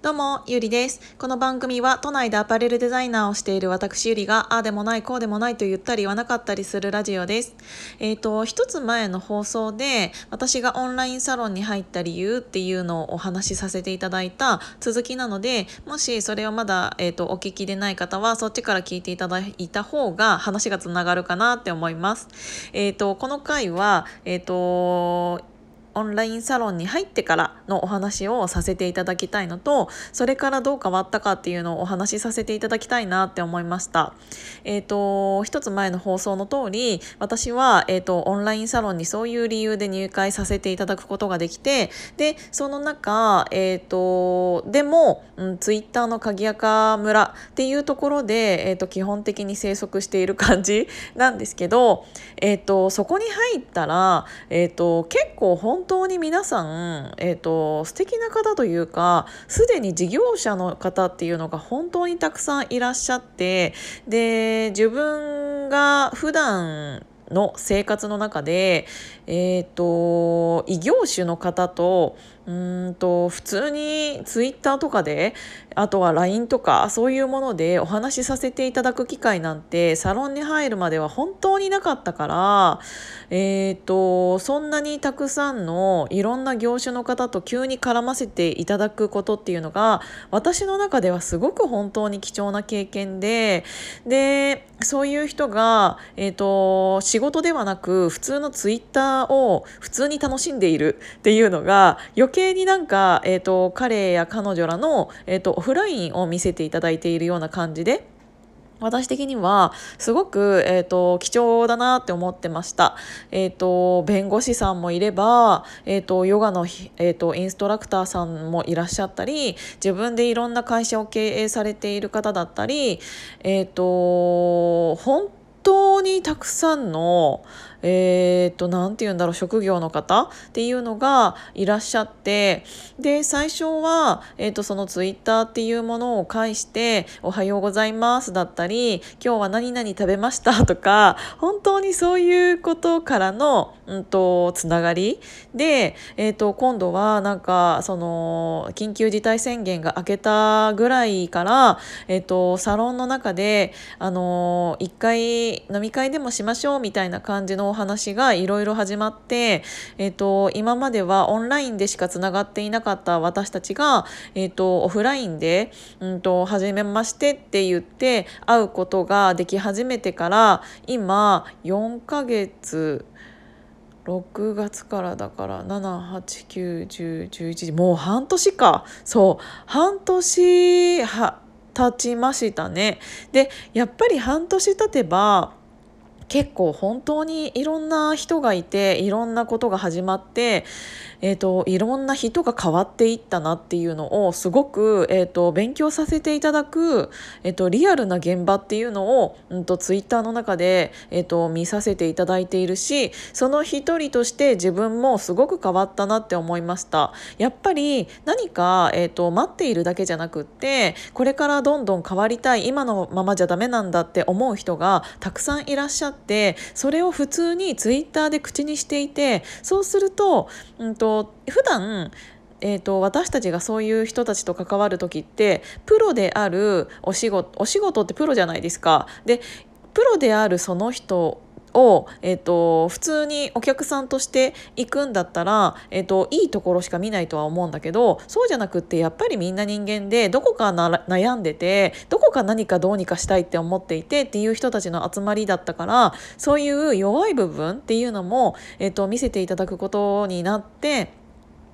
どうも、ゆりです。この番組は都内でアパレルデザイナーをしている私ゆりが、ああでもない、こうでもないと言ったり言わなかったりするラジオです。えっ、ー、と、一つ前の放送で、私がオンラインサロンに入った理由っていうのをお話しさせていただいた続きなので、もしそれをまだ、えっ、ー、と、お聞きでない方は、そっちから聞いていただいた方が話がつながるかなって思います。えっ、ー、と、この回は、えっ、と、オンラインサロンに入ってからのお話をさせていただきたいのとそれからどう変わったかっていうのをお話しさせていただきたいなって思いました。えっ、ー、と一つ前の放送の通り私は、えーと、オンラインサロンにそういう理由で入会させていただくことができてでその中、えーと、でも、うん、ツイッターの鍵垢村っていうところで、えーと、基本的に生息している感じ なんですけど、えー、とそこに入ったら、えー、と結構本当に皆さん、えーと、素敵な方というかすでに事業者の方っていうのが本当にたくさんいらっしゃってで自分が普段の生活の中で、えーと異業種の方とうんと普通にツイッターとかであとは LINE とかそういうものでお話しさせていただく機会なんてサロンに入るまでは本当になかったから、えーと、そんなにたくさんのいろんな業種の方と急に絡ませていただくことっていうのが私の中ではすごく本当に貴重な経験ででそういう人が、えーと仕事ではなく普通のツイッターを普通に楽しんでいるっていうのが余計になんか、えーと、彼や彼女らの、えーと、オフラインを見せていただいているような感じで。私的にはすごく、えーと、貴重だなって思ってました。えーと、弁護士さんもいれば、えーと、ヨガの、えー、とインストラクターさんもいらっしゃったり自分でいろんな会社を経営されている方だったり、えー、と本当にたくさんの、えー、っと何て言うんだろう職業の方っていうのがいらっしゃってで最初は、えー、っとそのツイッターっていうものを介して「おはようございます」だったり「今日は何々食べました」とか本当にそういうことからの、うんと、つながりで、えー、っと今度はなんかその緊急事態宣言が明けたぐらいから、えー、っとサロンの中であの一回飲み会でもしましょうみたいな感じのお話がいろいろ始まって、えーと、今まではオンラインでしかつながっていなかった私たちが、えーと、オフラインで「うんと、初めまして」って言って会うことができ始めてから今4ヶ月6月からだから7891011もう半年か。そう半年は経ちましたね。でやっぱり半年経てば結構本当にいろんな人がいていろんなことが始まって、えーと、いろんな人が変わっていったなっていうのをすごく、えーと、勉強させていただく、えーと、リアルな現場っていうのを、うん、とツイッターの中で、えー、と見させていただいているしその一人として自分もすごく変わったなって思いました。やっぱり何か、えー、と待っているだけじゃなくってこれからどんどん変わりたい今のままじゃダメなんだって思う人がたくさんいらっしゃってそれを普通にツイッターで口にしていてそうすると,、うんとと普段えーと、私たちがそういう人たちと関わる時ってプロであるお仕事お仕事ってプロじゃないですか。でプロであるその人を、えーと、普通にお客さんとして行くんだったら、えーと、いいところしか見ないとは思うんだけどそうじゃなくってやっぱりみんな人間でどこか悩んでてどこか何かどうにかしたいって思っていてっていう人たちの集まりだったからそういう弱い部分っていうのも、えーと見せていただくことになって。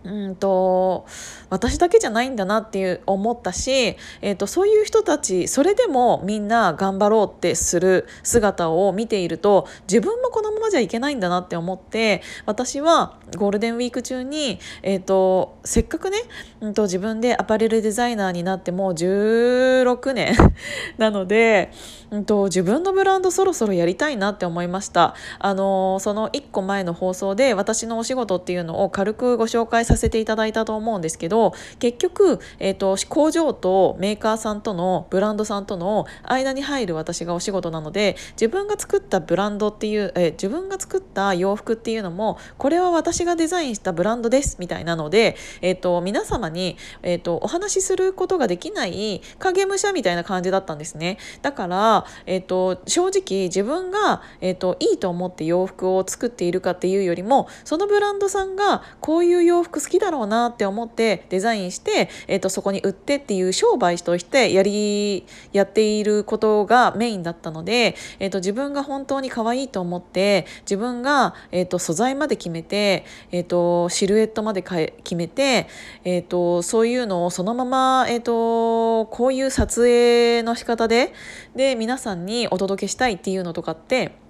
うんと私だけじゃないんだなっていう思ったし、えーと、そういう人たちそれでもみんな頑張ろうってする姿を見ていると自分もこのままじゃいけないんだなって思って私はゴールデンウィーク中に、えーと、せっかくね、うんと、自分でアパレルデザイナーになってもう16年 なので、うんと、自分のブランドそろそろやりたいなって思いました。あのその1個前の放送で私のお仕事っていうのを軽くご紹介させていただいたと思うんですけど結局、えーと、工場とメーカーさんとのブランドさんとの間に入る私がお仕事なので自分が作ったブランドっていう、えー、自分が作った洋服っていうのもこれは私がデザインしたブランドですみたいなので、えーと、皆様に、えーと、お話しすることができない影武者みたいな感じだったんですね。だから、えー、と正直自分が、えー、といいと思って洋服を作っているかっていうよりもそのブランドさんがこういう洋服好きだろうなって思ってデザインして、えー、とそこに売ってっていう商売としてやりやっていることがメインだったので、えー、と自分が本当に可愛いと思って自分が、えー、と素材まで決めて、えー、とシルエットまで決めて、えー、とそういうのをそのまま、えー、とこういう撮影の仕方でで皆さんにお届けしたいっていうのとかって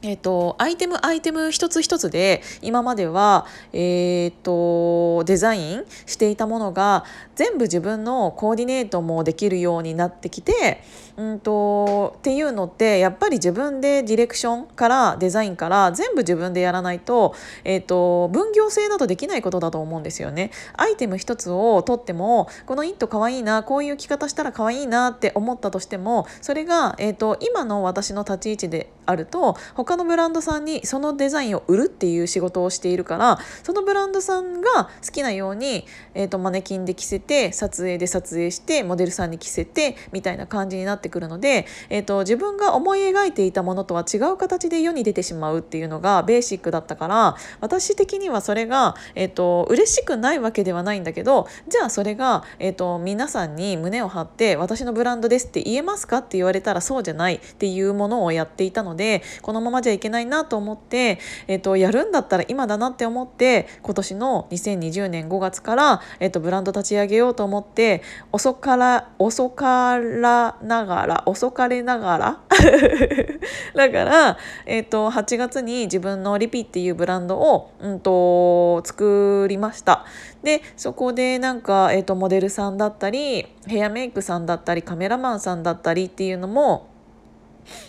えーと、アイテムアイテム一つ一つで今までは、えーと、デザインしていたものが全部自分のコーディネートもできるようになってきて、うんと、っていうのってやっぱり自分でディレクションからデザインから全部自分でやらないと,、えー、と分業制だとできないことだと思うんですよね。アイテム一つを取ってもこのイントかわいいなこういう着方したらかわいいなって思ったとしてもそれが、えー、と今の私の立ち位置であると他のブランドさんにそのデザインを売るっていう仕事をしているからそのブランドさんが好きなように、えーと、マネキンで着せて撮影で撮影してモデルさんに着せてみたいな感じになっててくるので、えーと、自分が思い描いていたものとは違う形で世に出てしまうっていうのがベーシックだったから私的にはそれが、えーと、嬉しくないわけではないんだけどじゃあそれが、えー、と皆さんに胸を張って私のブランドですって言えますかって言われたらそうじゃないっていうものをやっていたのでこのままじゃいけないなと思って、えーと、やるんだったら今だなって思って今年の2020年5月から、えーと、ブランド立ち上げようと思って遅から遅からながらら遅かれながら だから、えーと、8月に自分のリピっていうブランドを、うんと、作りました。でそこでなんか、えーとモデルさんだったりヘアメイクさんだったりカメラマンさんだったりっていうのも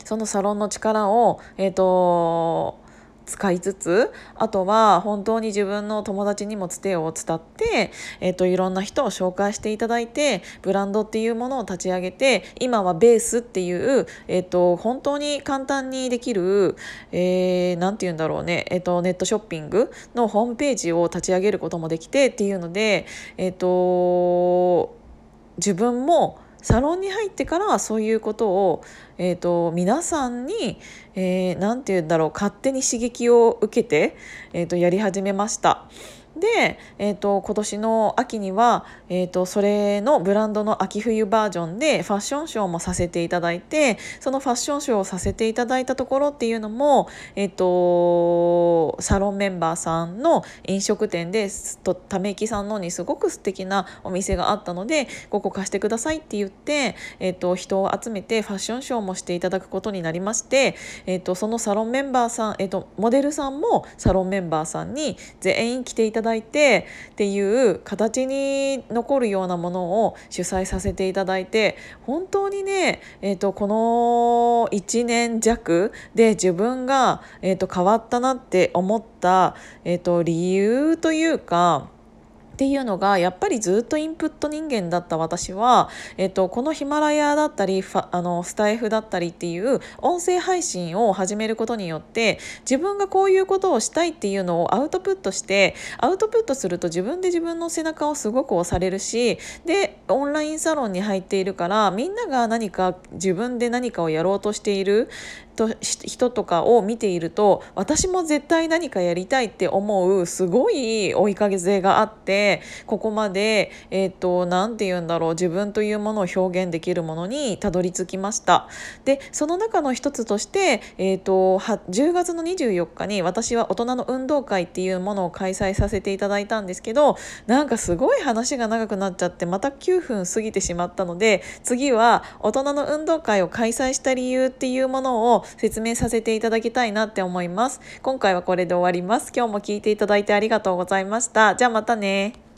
そのサロンの力を、えーと、使いつつあとは本当に自分の友達にもつてを伝って、えーと、いろんな人を紹介していただいてブランドっていうものを立ち上げて今はベースっていう、えーと、本当に簡単にできる何、えー、て言うんだろうね、えーと、ネットショッピングのホームページを立ち上げることもできてっていうので、えー、と自分もサロンに入ってからそういうことを、えーと、皆さんに何、えー、て言うんだろう勝手に刺激を受けて、えーとやり始めました。で、えーと、今年の秋には、えーと、それのブランドの秋冬バージョンでファッションショーもさせていただいてそのファッションショーをさせていただいたところっていうのも、えーと、サロンメンバーさんの飲食店でため息さんのにすごく素敵なお店があったのでここ貸してくださいって言って、えー、と人を集めてファッションショーもしていただくことになりまして、えー、とそのサロンメンバーさん、えー、とモデルさんもサロンメンバーさんに全員来ていただいてっていう形に残るようなものを主催させていただいて本当にね、えーと、この1年弱で自分が、えーと、変わったなって思った、えーと理由というかっていうのがやっぱりずっとインプット人間だった私は、えっと、このヒマラヤだったりあのスタイフだったりっていう音声配信を始めることによって自分がこういうことをしたいっていうのをアウトプットしてアウトプットすると自分で自分の背中をすごく押されるしでオンラインサロンに入っているからみんなが何か自分で何かをやろうとしている。と人とかを見ていると私も絶対何かやりたいって思うすごい追いかけ勢があってここまでえっ、ー、と何て言うんだろう自分というものを表現できるものにたどり着きました。でその中の一つとして、えーと、10月の24日に私は大人の運動会っていうものを開催させていただいたんですけどなんかすごい話が長くなっちゃってまた9分過ぎてしまったので次は大人の運動会を開催した理由っていうものを説明させていただきたいなって思います。今回はこれで終わります。今日も聞いていただいてありがとうございました。じゃあまたね。